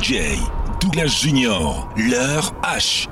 DJ Douglas Junior, leur H.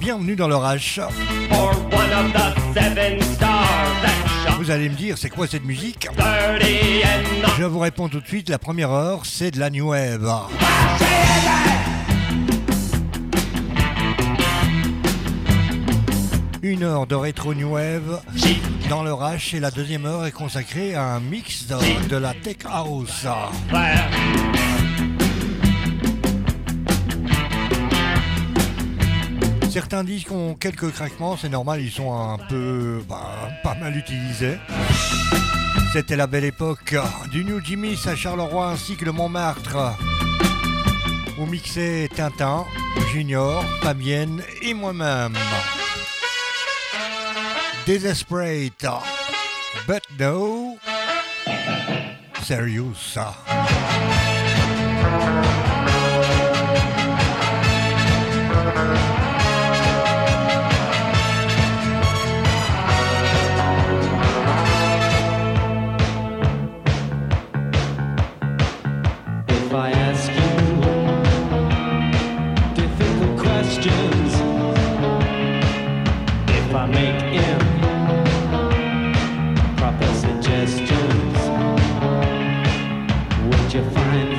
Bienvenue dans l'orage. Vous allez me dire, c'est quoi cette musique Je vous réponds tout de suite, la première heure, c'est de la New Wave. Une heure de rétro New Wave dans le et la deuxième heure est consacrée à un mix de, de la Tech House. Certains disques ont quelques craquements, c'est normal, ils sont un peu bah, pas mal utilisés. C'était la belle époque du New Jimmy à Charleroi ainsi que le Montmartre. Où mixait Tintin, Junior, Fabienne et moi-même. Desperate, but no serious. did you find?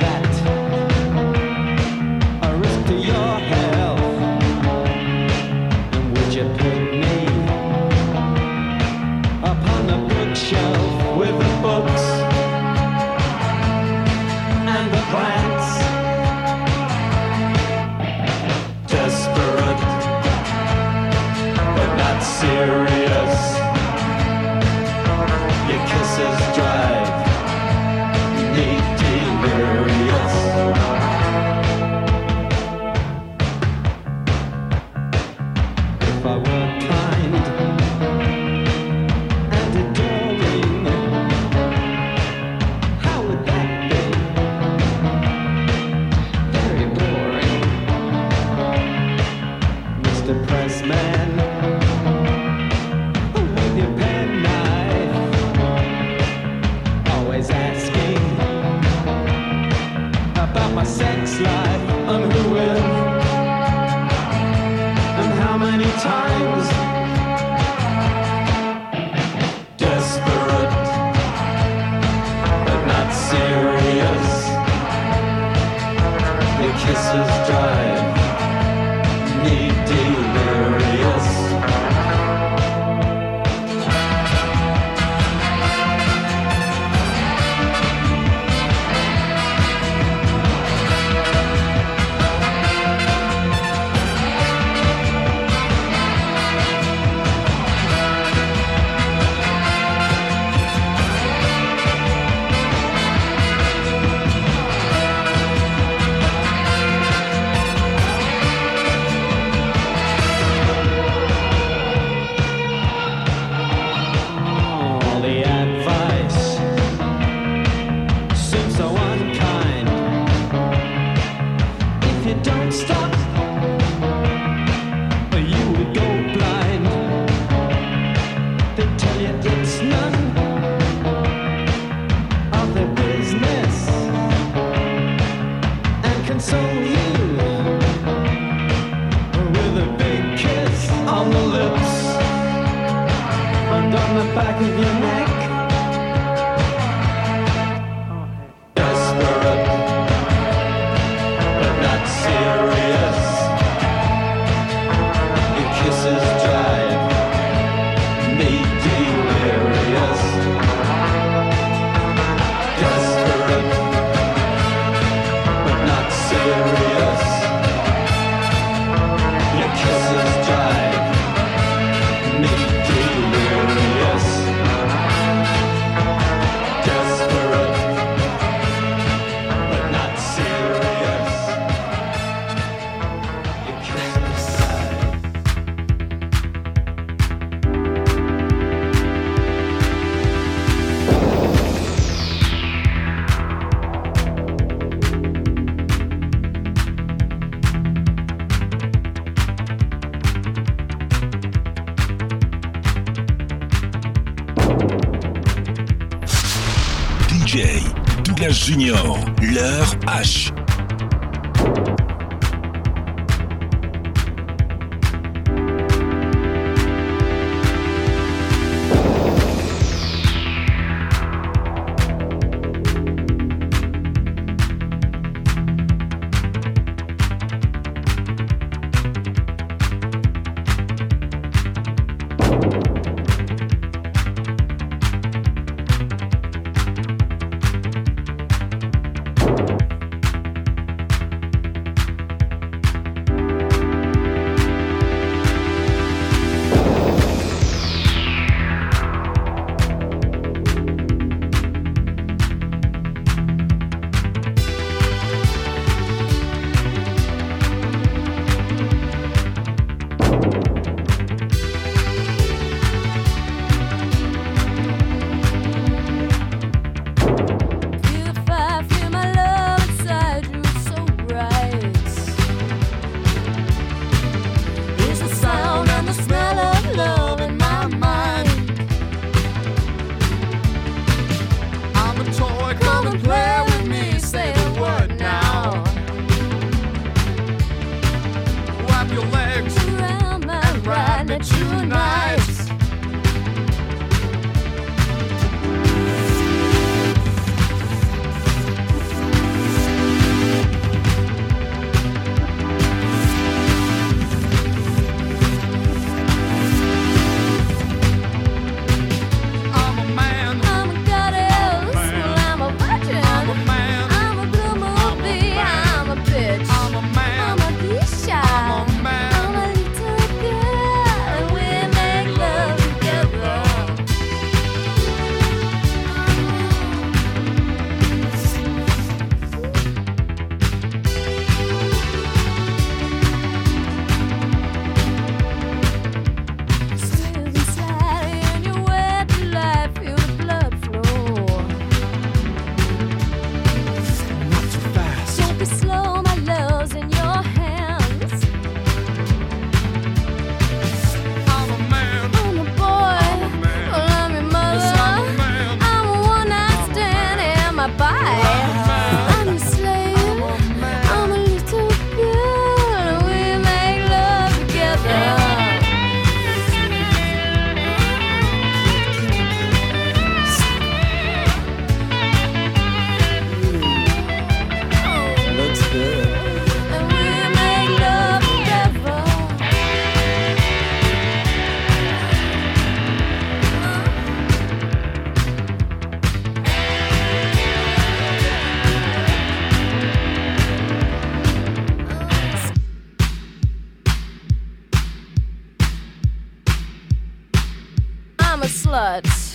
I'm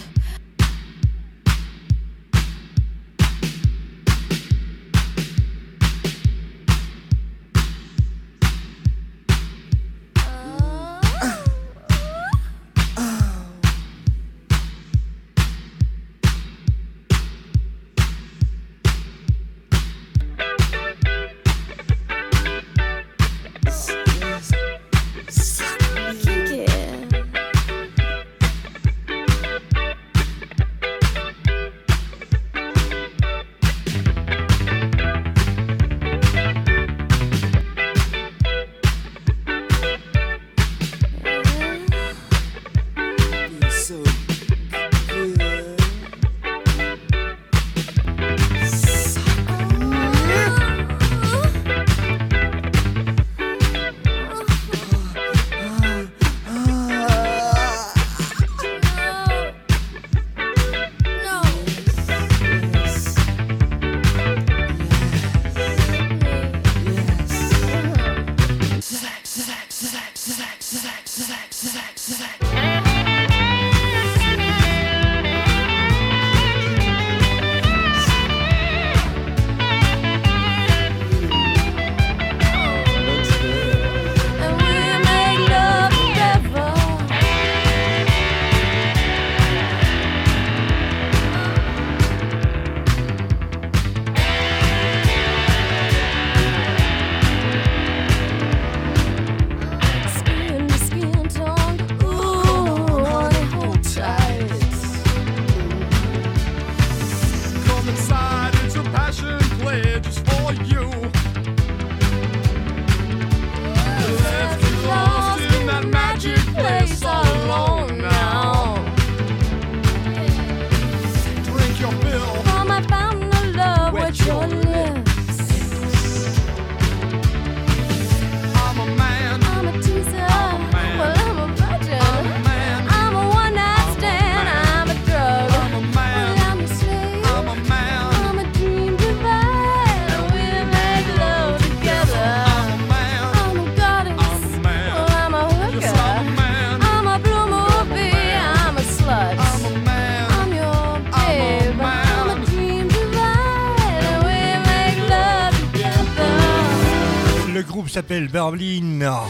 s'appelle Berlin.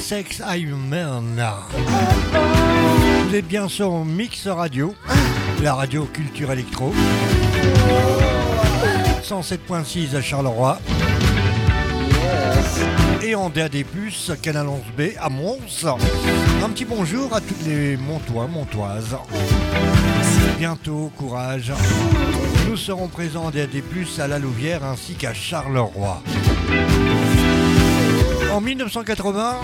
Sex I'm Man. Vous êtes bien sur Mix Radio, la radio culture électro. 107.6 à Charleroi. Et en DAD+, Canal 11B à Mons. Un petit bonjour à toutes les Montois, Montoises. Bientôt, courage. Nous serons présents en DAD+, à la Louvière ainsi qu'à Charleroi. En 1980,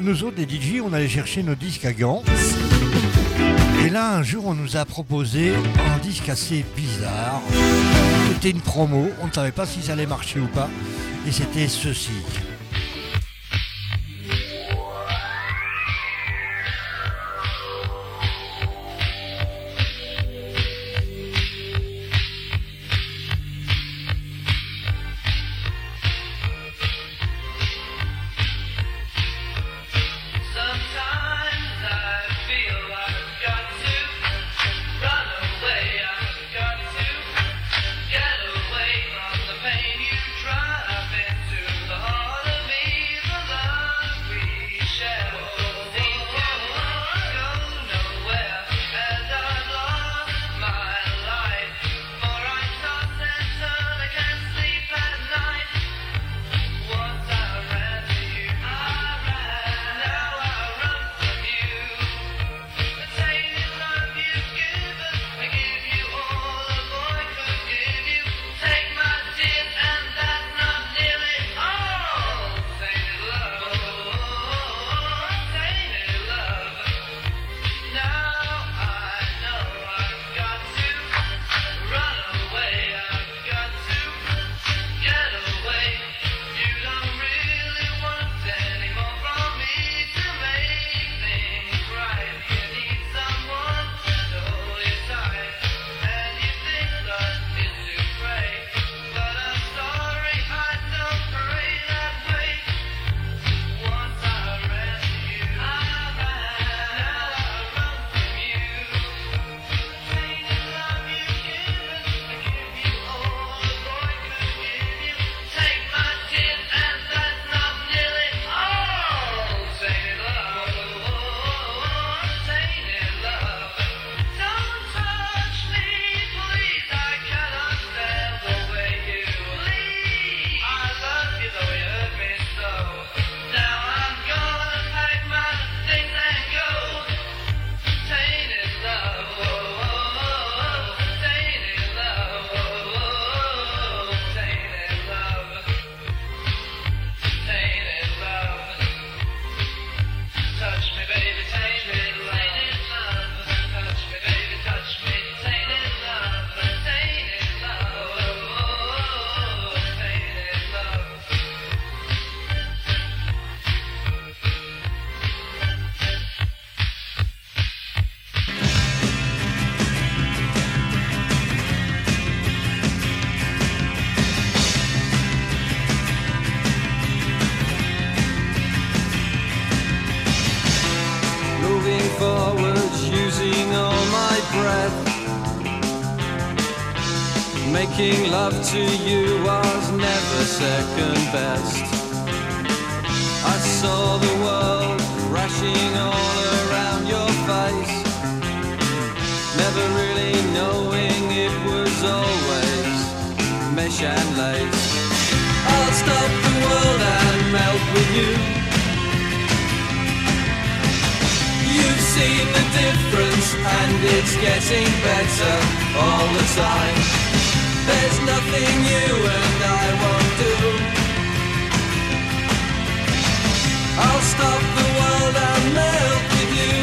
nous autres, les DJ, on allait chercher nos disques à gants. Et là, un jour, on nous a proposé un disque assez bizarre. C'était une promo, on ne savait pas si ça allait marcher ou pas. Et c'était ceci. Getting better all the time. There's nothing you and I won't do. I'll stop the world and melt with you.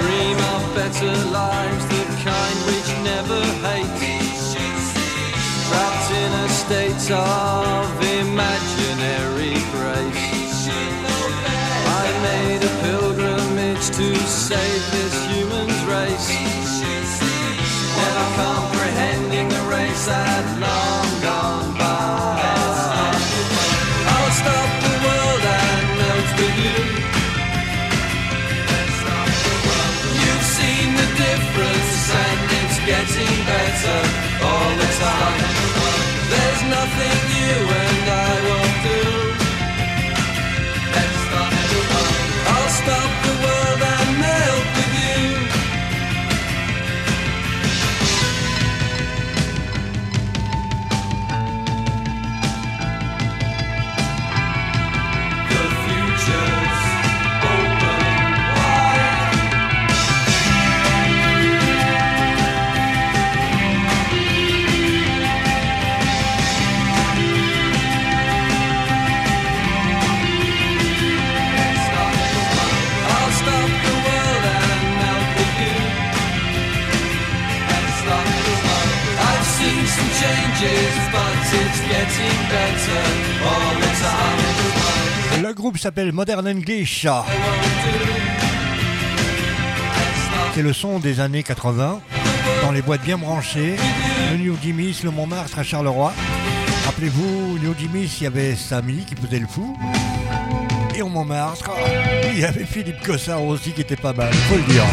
Dream of better lives, the kind which never hate. Trapped in a state of getting better all the time. There's nothing you Le groupe s'appelle Modern English. C'est le son des années 80. Dans les boîtes bien branchées. Le New Jimmy's, le Montmartre à Charleroi. Rappelez-vous, New Jimmy's, il y avait Samy qui faisait le fou. Et au Montmartre, il y avait Philippe Cossard aussi qui était pas mal, faut le dire.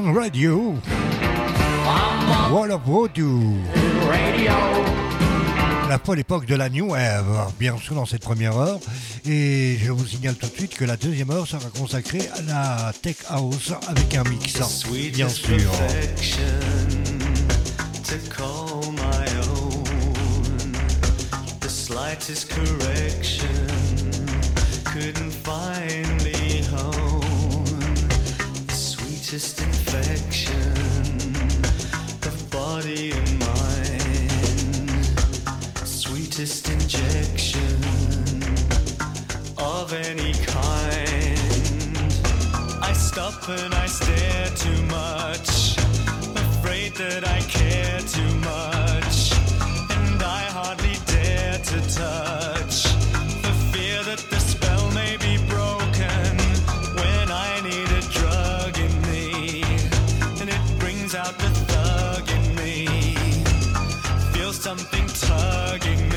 Radio. Wall of Radio. La folle époque de la New Wave, bien sûr dans cette première heure. Et je vous signale tout de suite que la deuxième heure sera consacrée à la Tech House avec un mix, hein, bien sûr. latest infection of body and mind, sweetest injection of any kind. I stop and I stare too much, afraid that I care too much, and I hardly dare to touch. gegen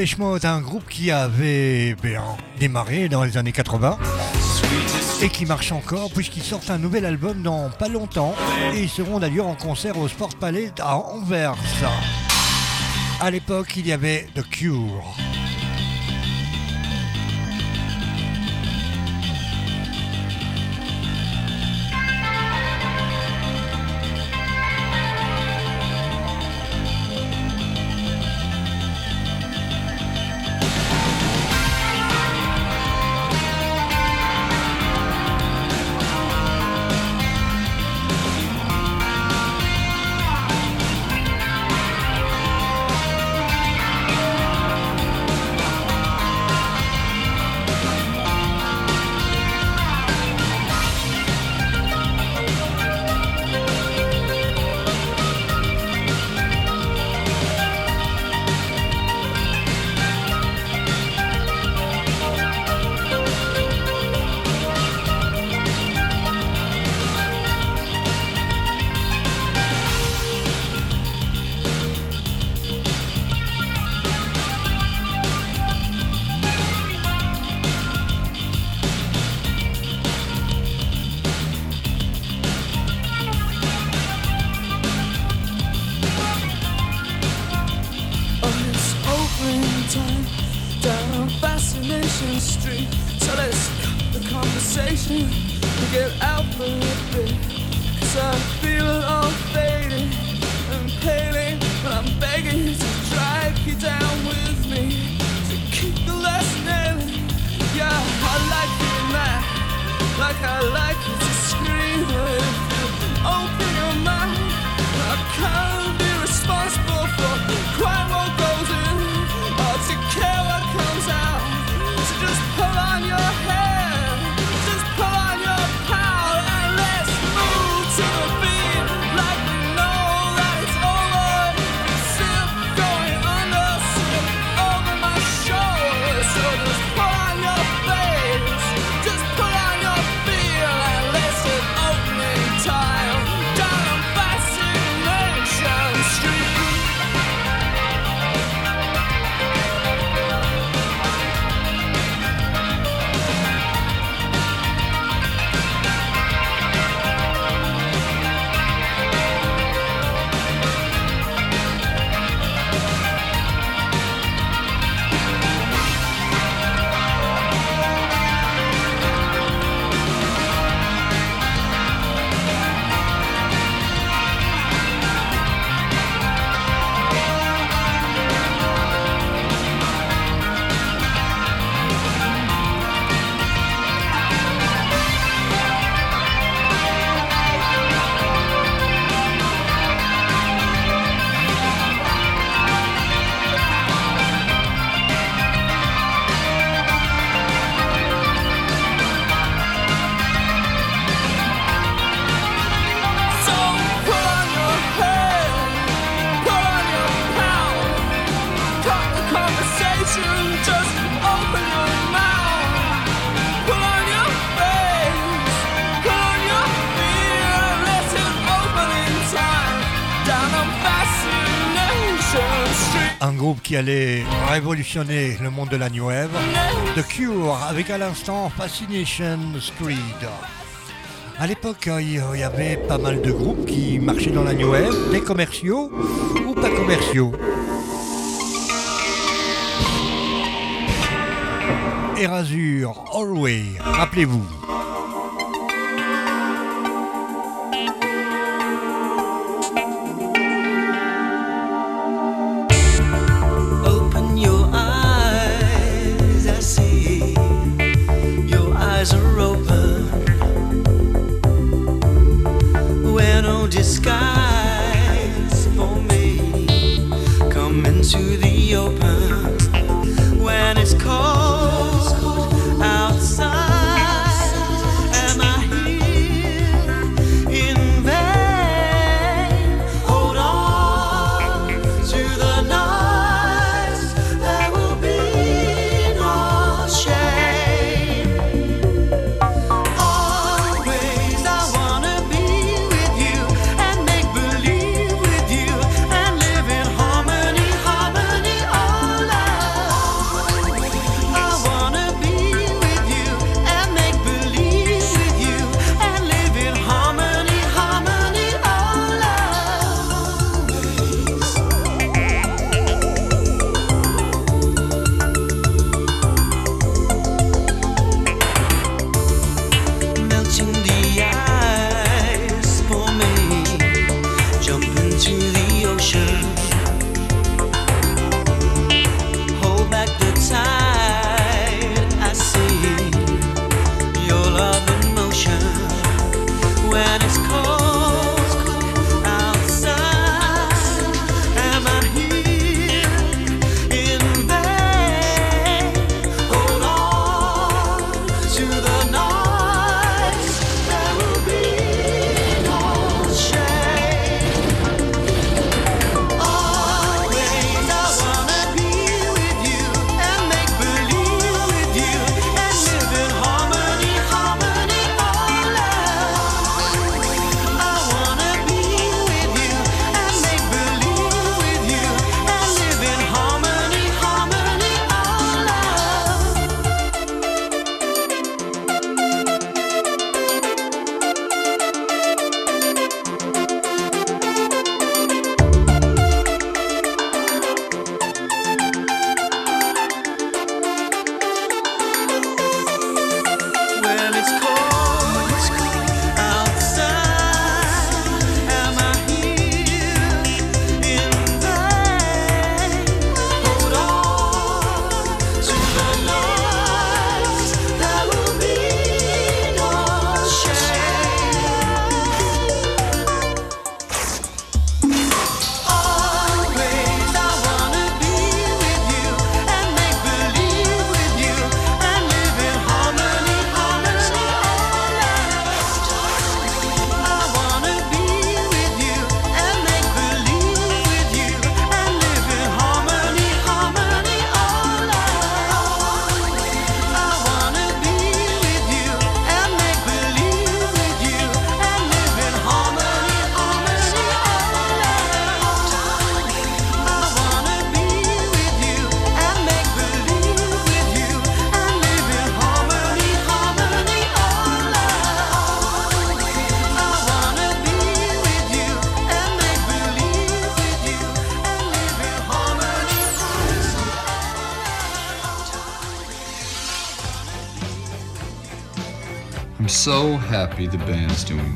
Dépêche un groupe qui avait ben, démarré dans les années 80 et qui marche encore puisqu'ils sortent un nouvel album dans pas longtemps et ils seront d'ailleurs en concert au Sport Palais à Anvers. À l'époque, il y avait The Cure. qui allait révolutionner le monde de la New Wave. The Cure avec à l'instant Fascination Street. À l'époque, il y avait pas mal de groupes qui marchaient dans la New des commerciaux ou pas commerciaux. Erasure, Always, rappelez-vous. eyes are open. the band's doing.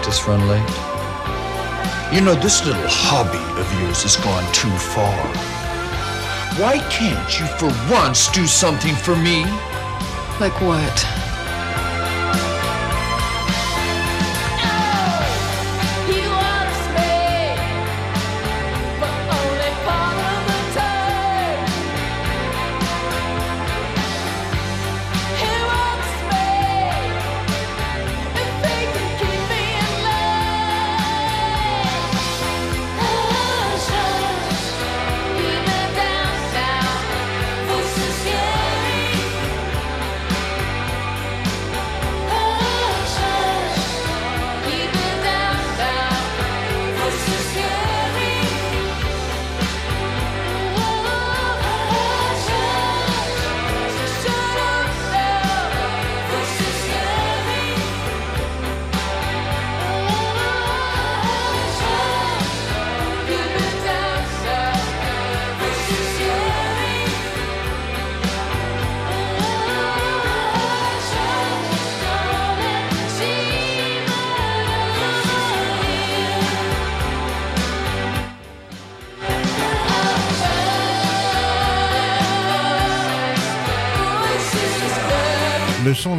practice run late? You know, this little hobby of yours has gone too far. Why can't you for once do something for me? Like what?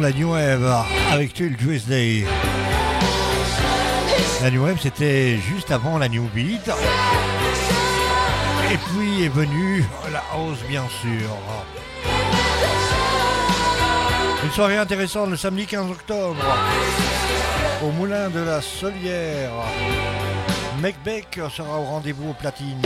la New Wave avec Till Tuesday. La New Wave, c'était juste avant la New Beat. Et puis est venue la hausse bien sûr. Une soirée intéressante le samedi 15 octobre au Moulin de la Solière. Macbeth sera au rendez-vous aux platines.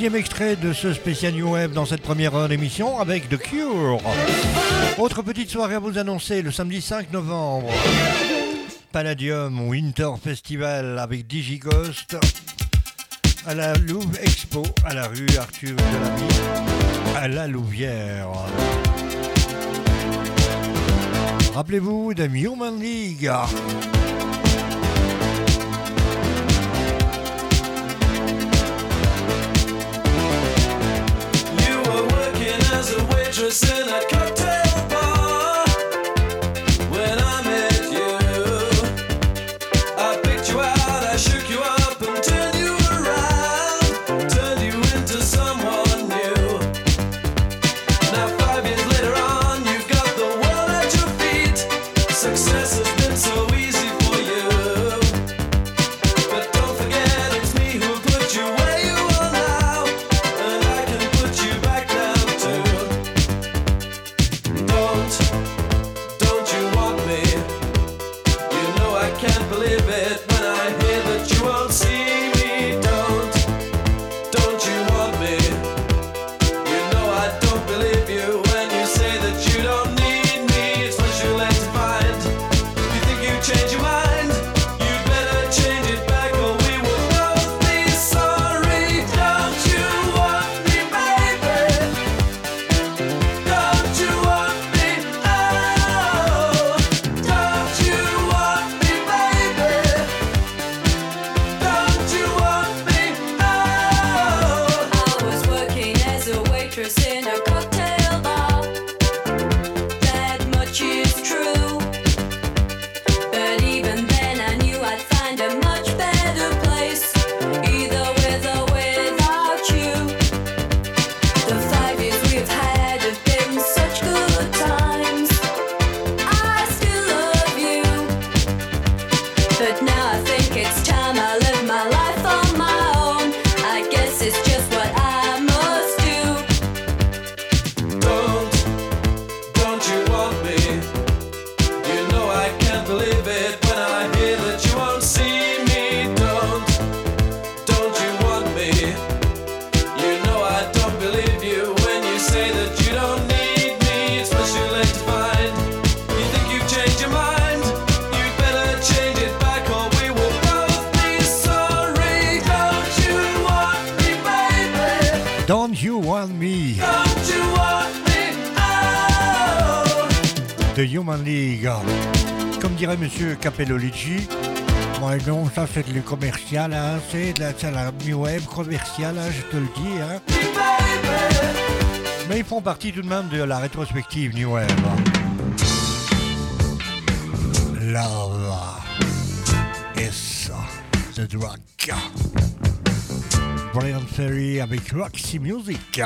deuxième extrait de ce spécial New Wave dans cette première heure d'émission avec The Cure. Autre petite soirée à vous annoncer le samedi 5 novembre. Palladium Winter Festival avec DigiGhost à la Louvre Expo à la rue Arthur de à la Louvière. Rappelez-vous de Human League. Capellology. Bon, et non, ça c'est du commercial, hein. c'est de la, la mi-web commerciale, hein, je te le dis. Hein. Mais ils font partie tout de même de la rétrospective New Wave. Love is the drug. Brian Ferry avec Roxy Music.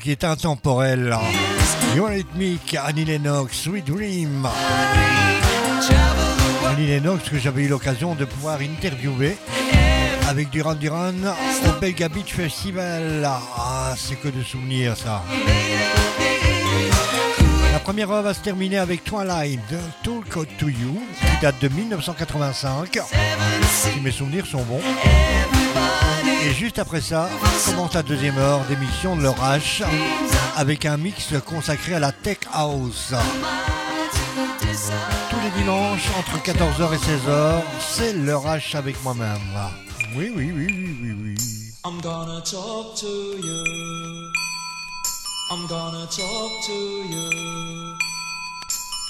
Qui est intemporel. Eurythmic, Annie Lennox, Sweet Dream. Annie Lennox que j'avais eu l'occasion de pouvoir interviewer avec Duran Duran au Belga Beach Festival. Ah, c'est que de souvenirs ça. La première heure va se terminer avec Twilight, Talk to You, qui date de 1985. Si mes souvenirs sont bons. Et juste après ça, commence la deuxième heure d'émission de leur H avec un mix consacré à la Tech House. Tous les dimanches entre 14h et 16h, c'est leur H avec moi-même. Oui, oui, oui, oui, oui, oui. I'm gonna talk to you. I'm gonna talk to you.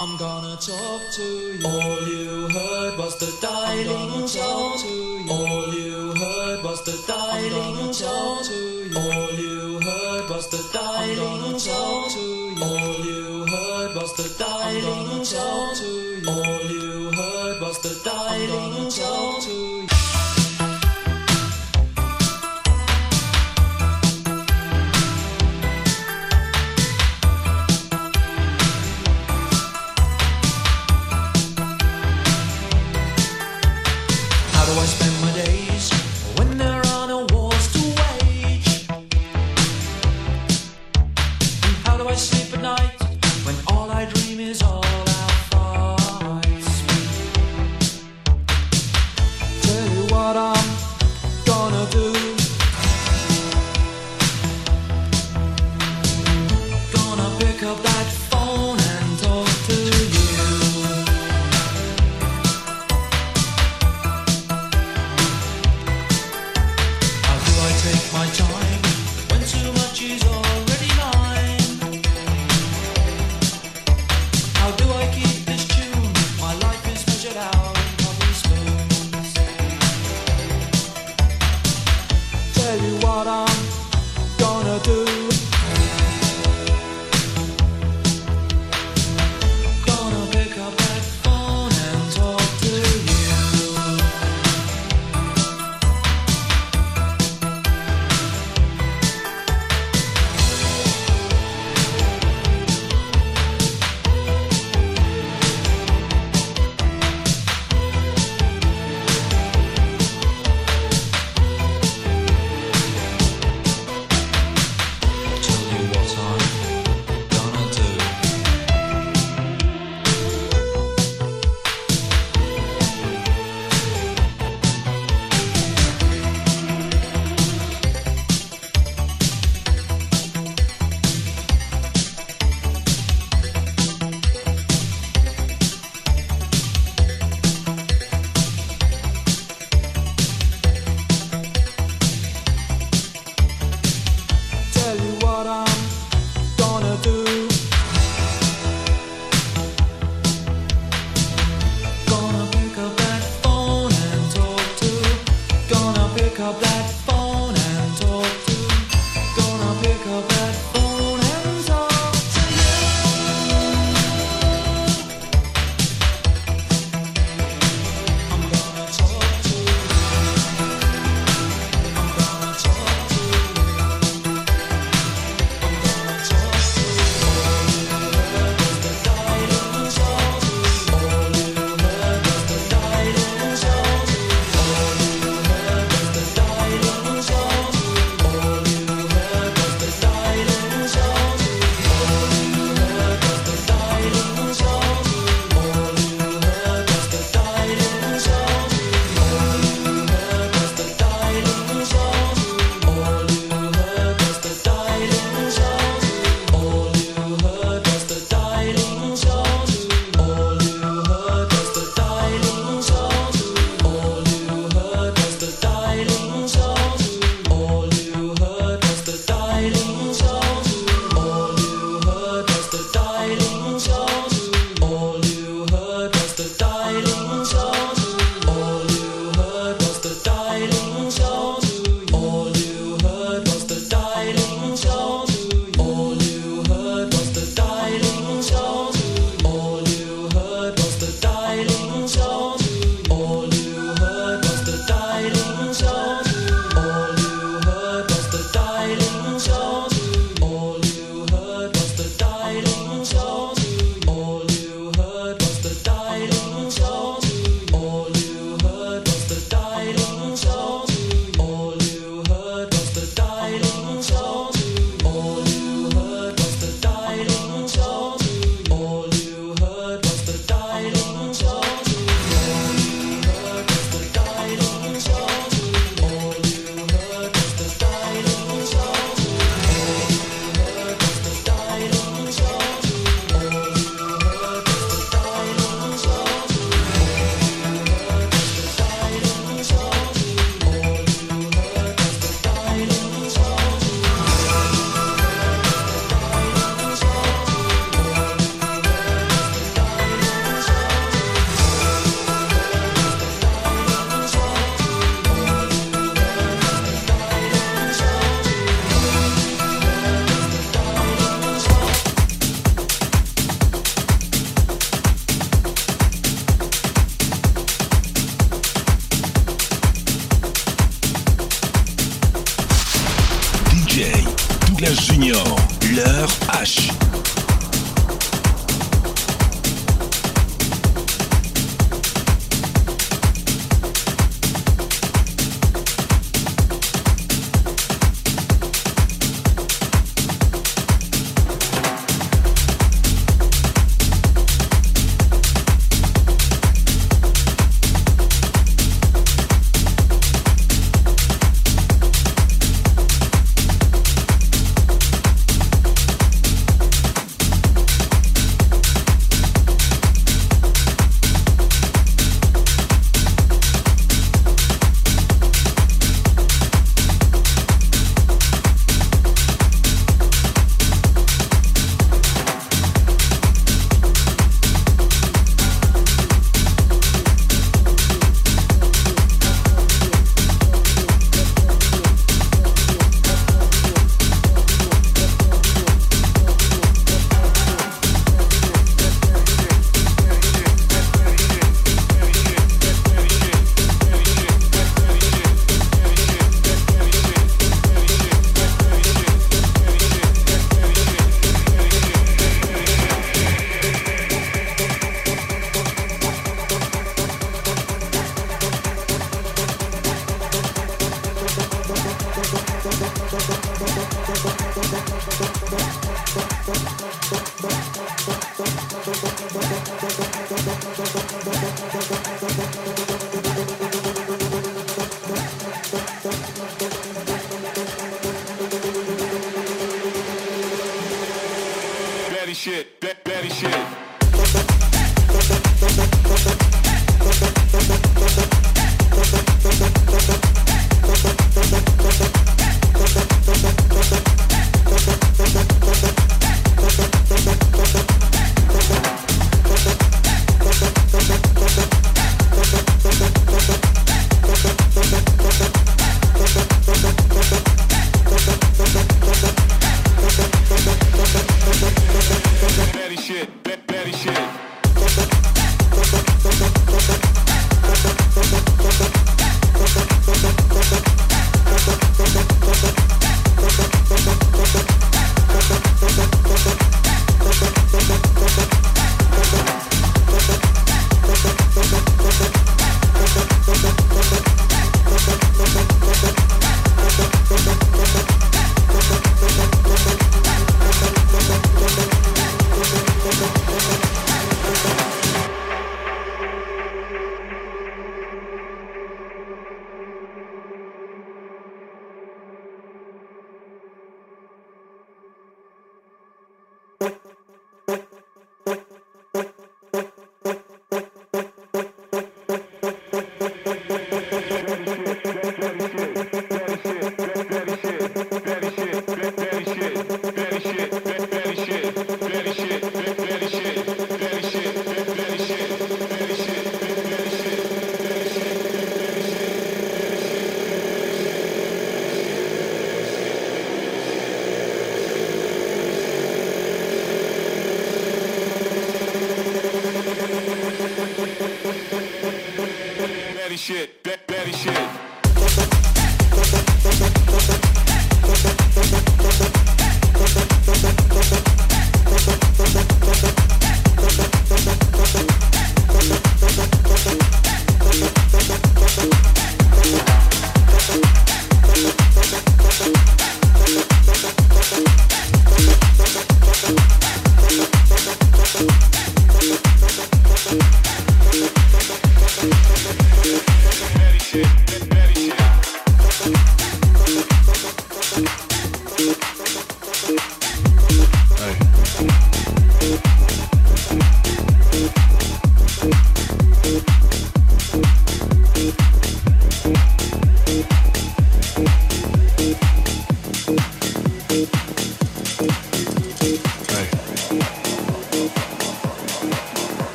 I'm gonna talk to you. All you heard was the dialing tone. To talk to you. All you heard was the dialing tone. To talk to you. All you heard was the dialing tone. To talk to you. All you heard was the dialing tone. To you. All you heard was the dialing tone.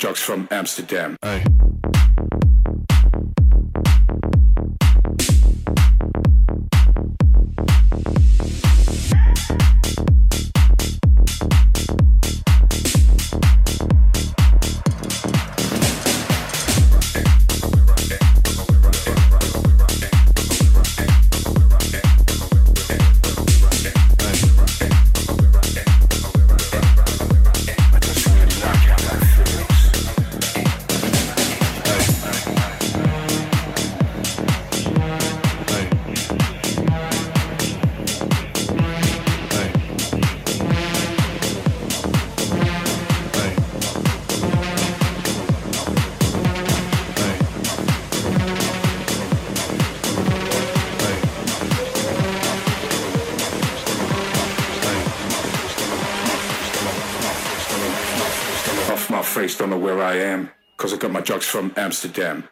Jocks from Amsterdam. From Amsterdam.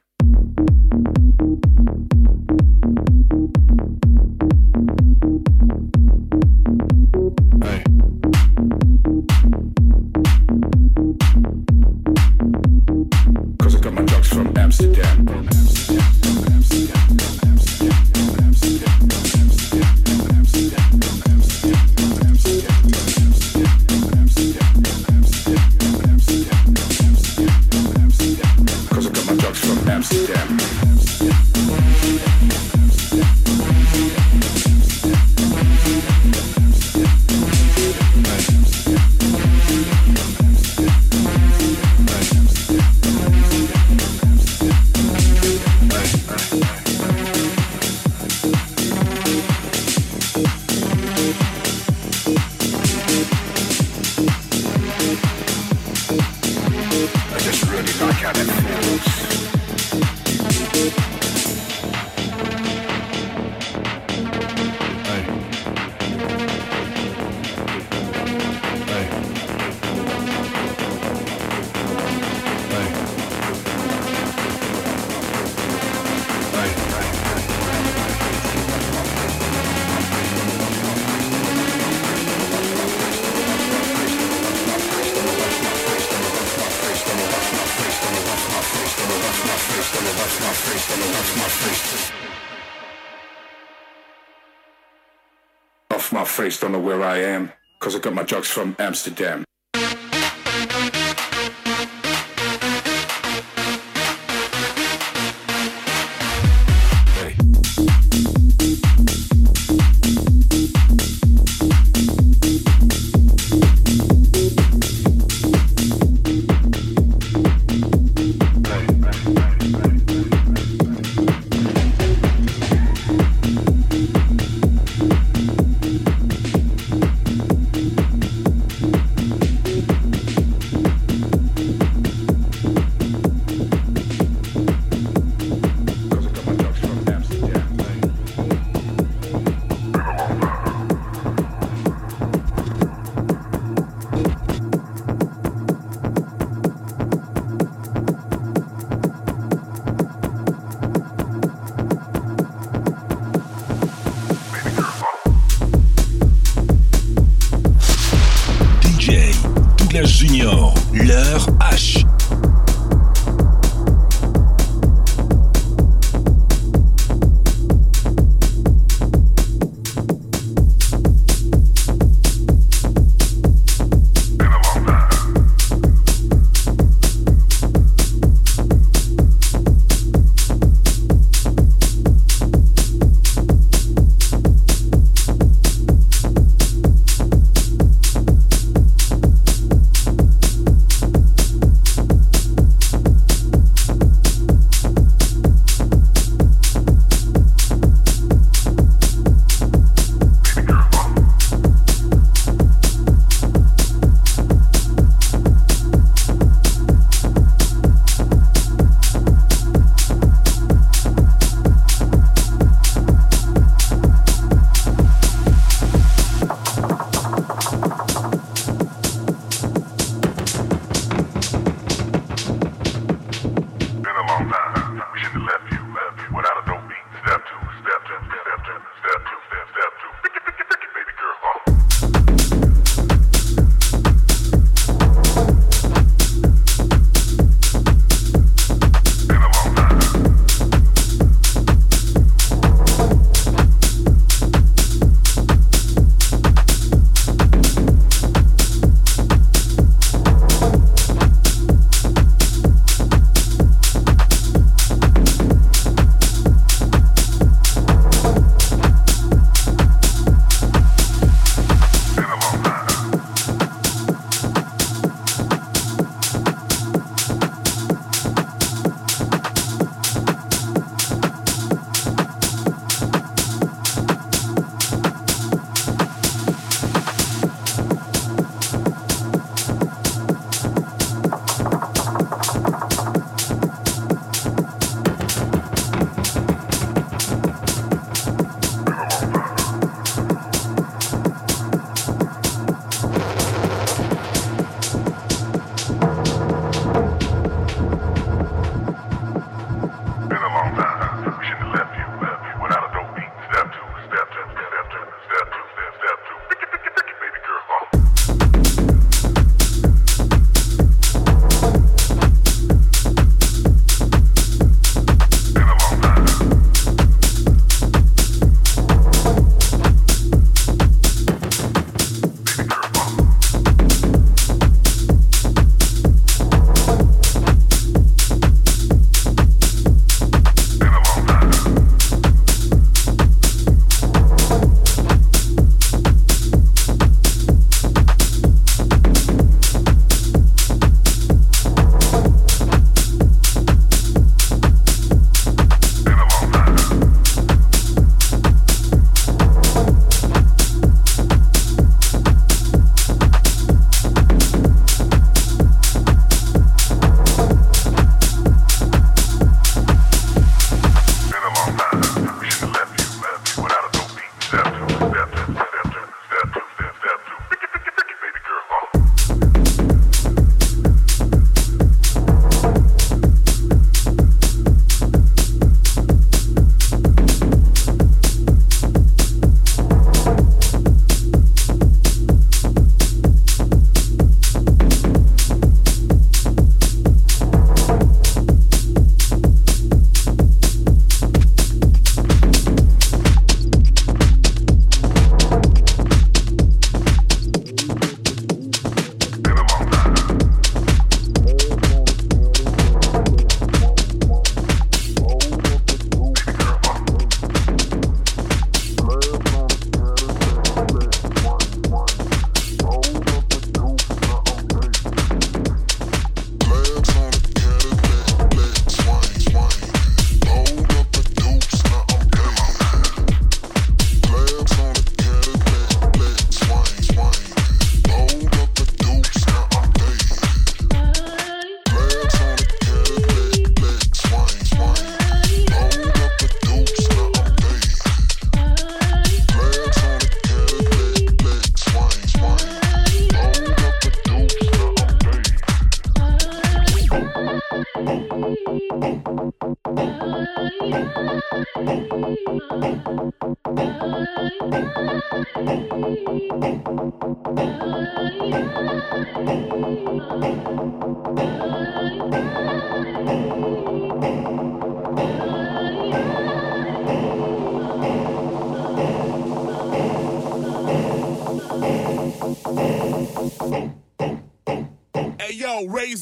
Jocks from Amsterdam.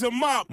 Him up,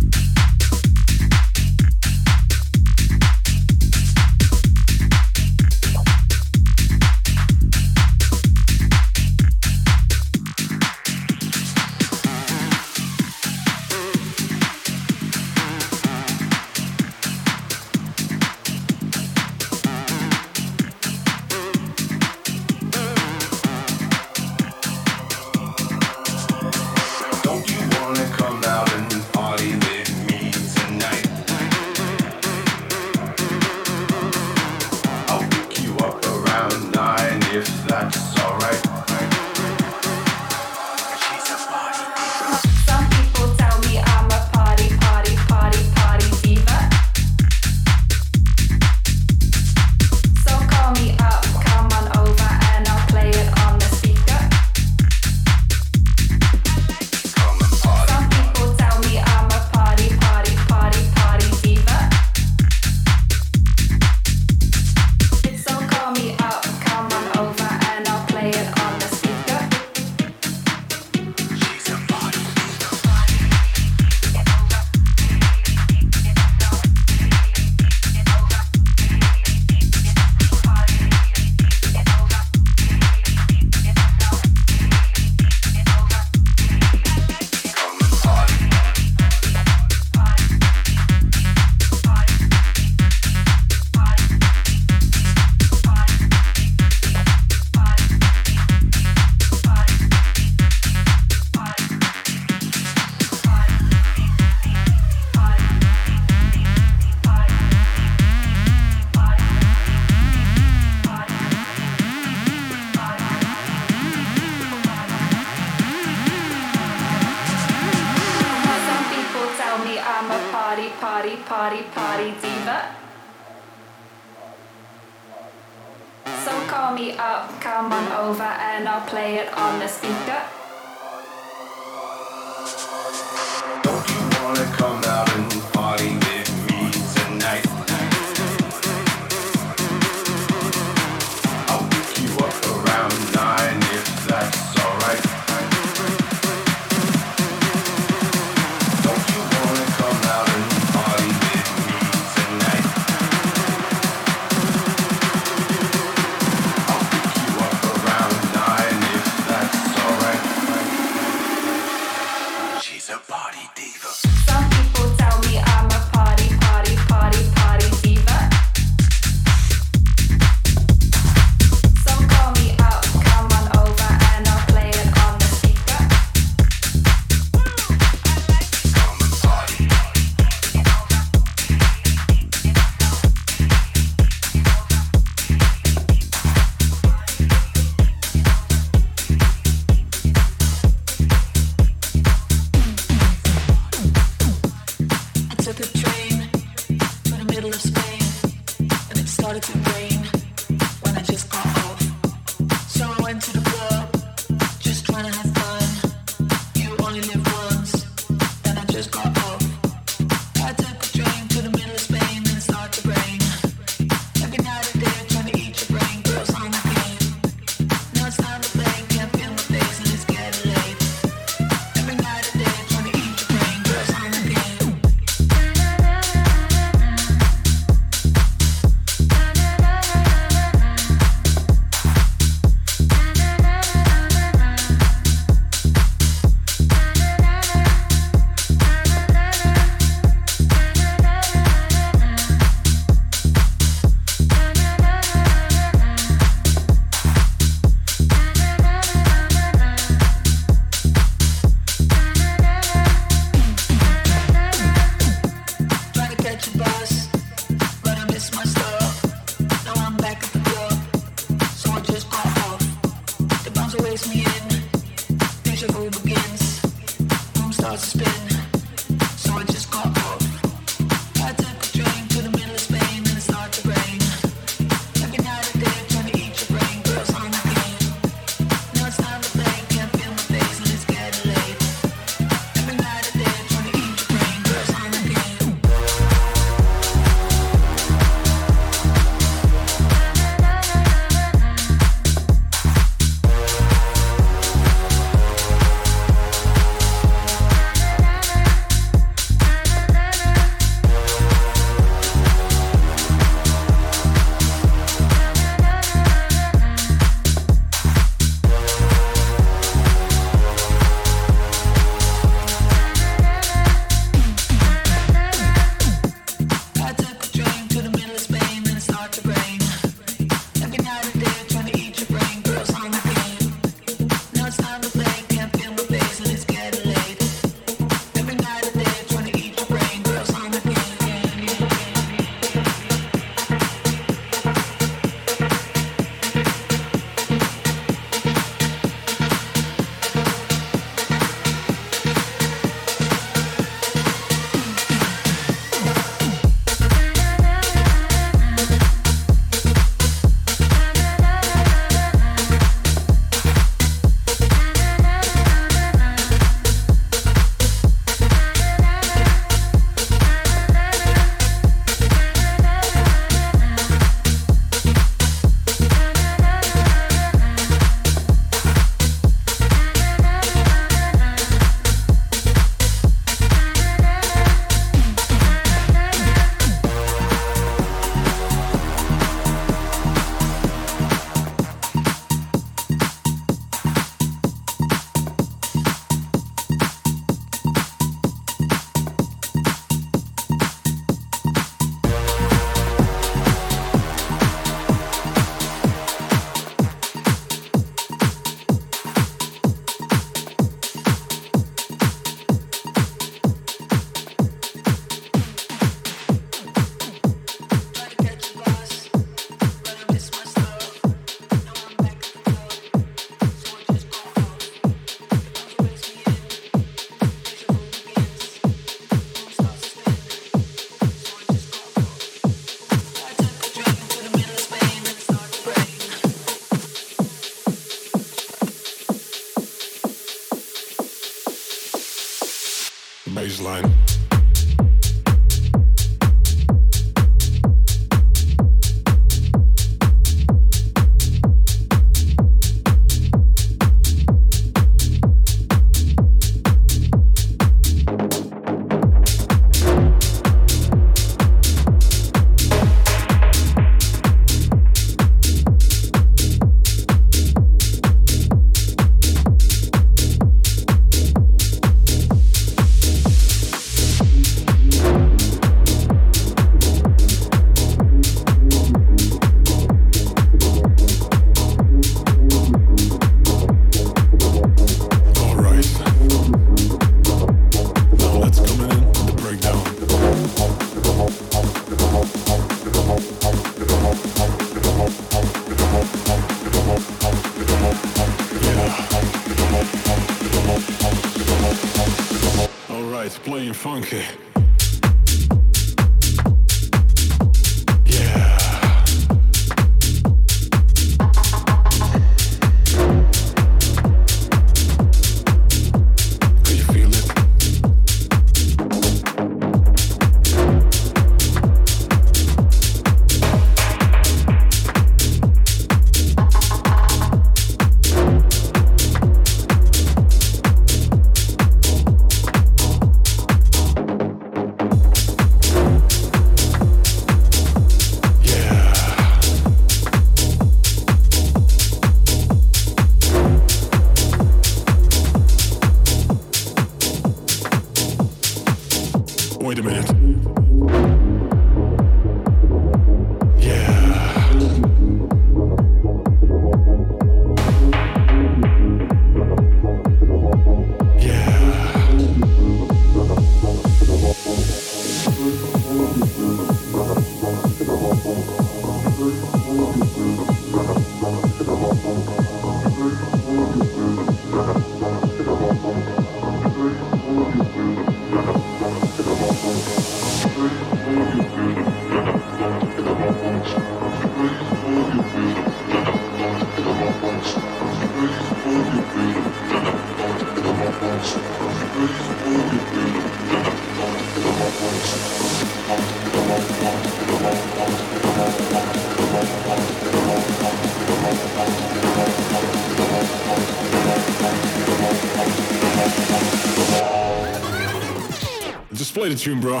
the tune, bro.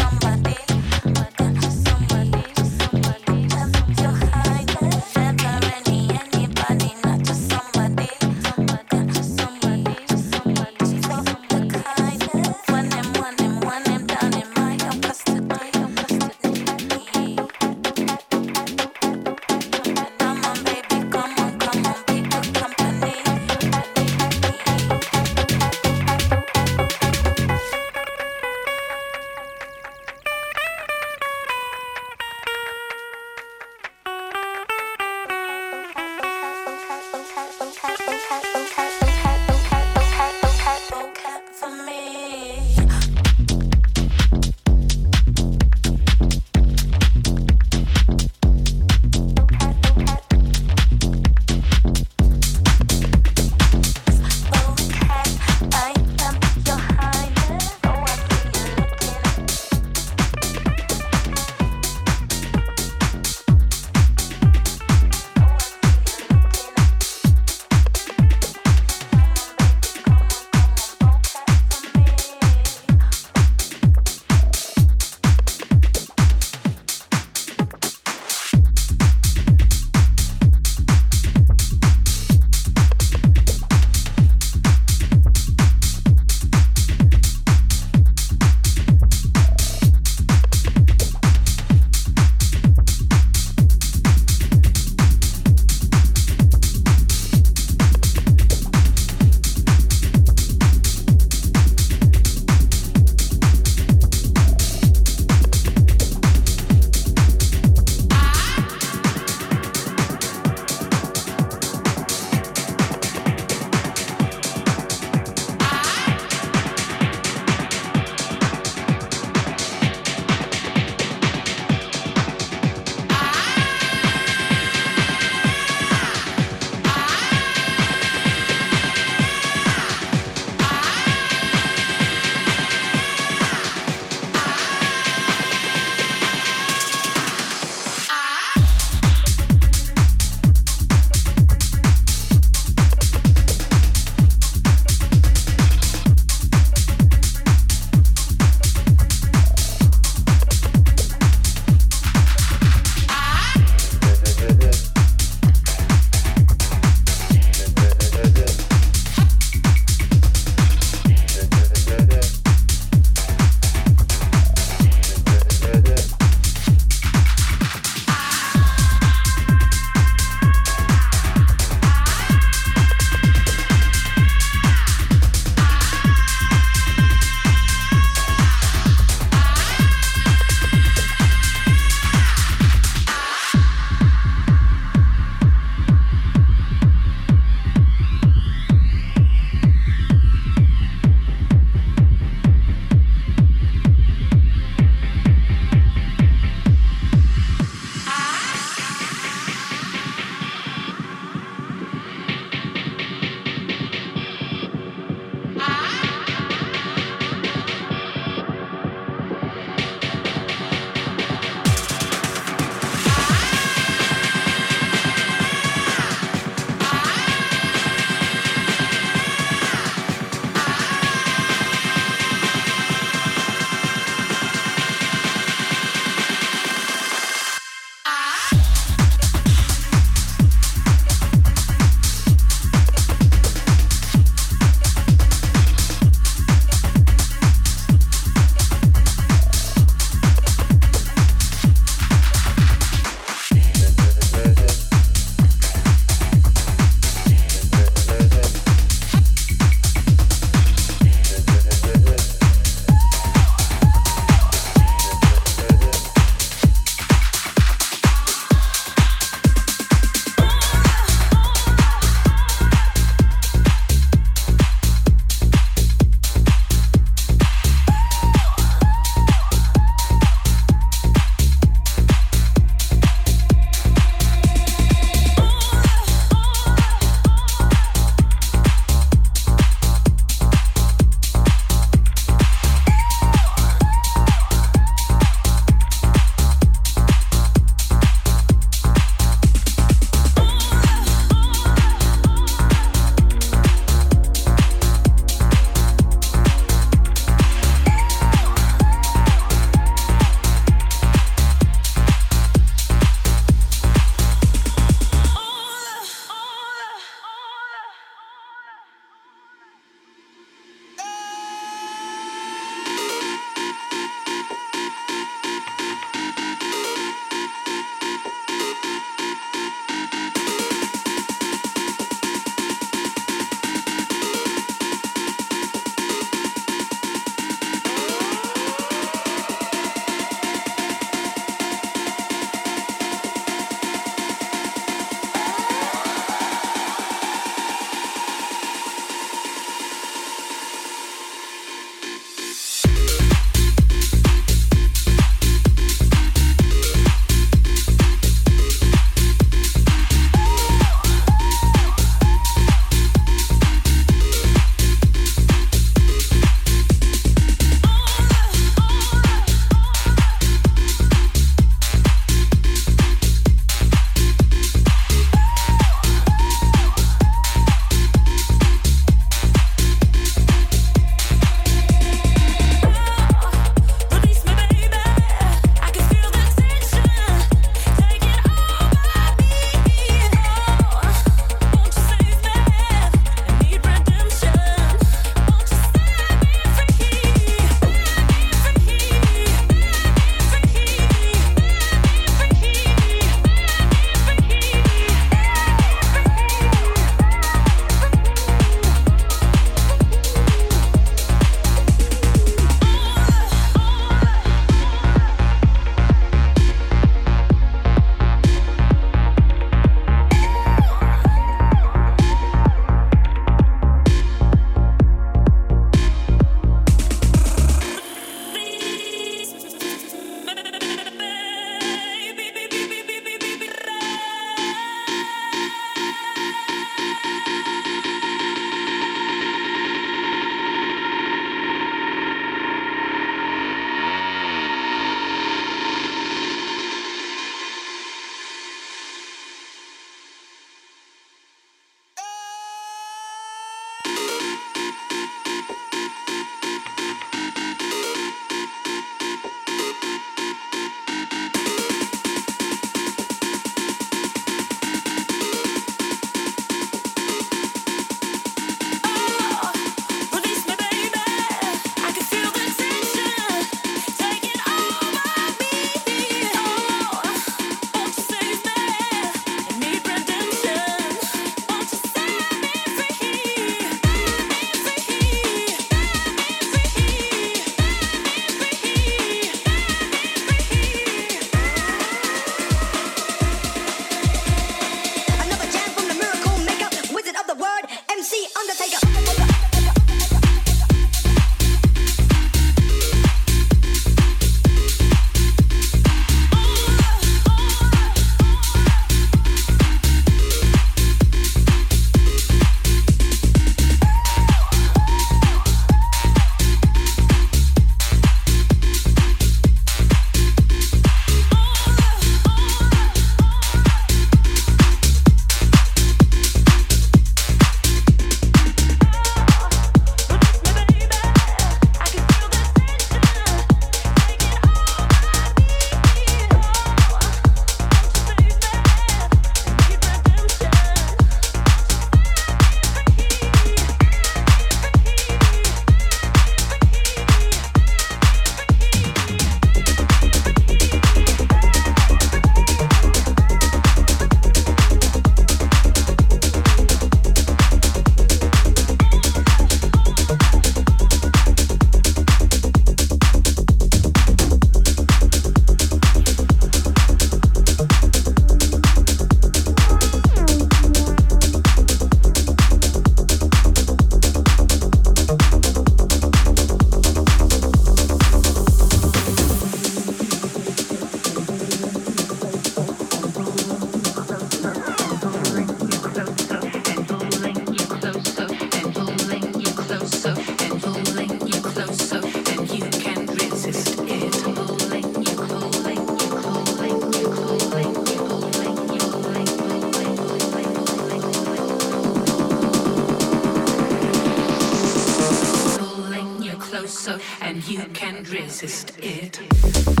You can't resist it.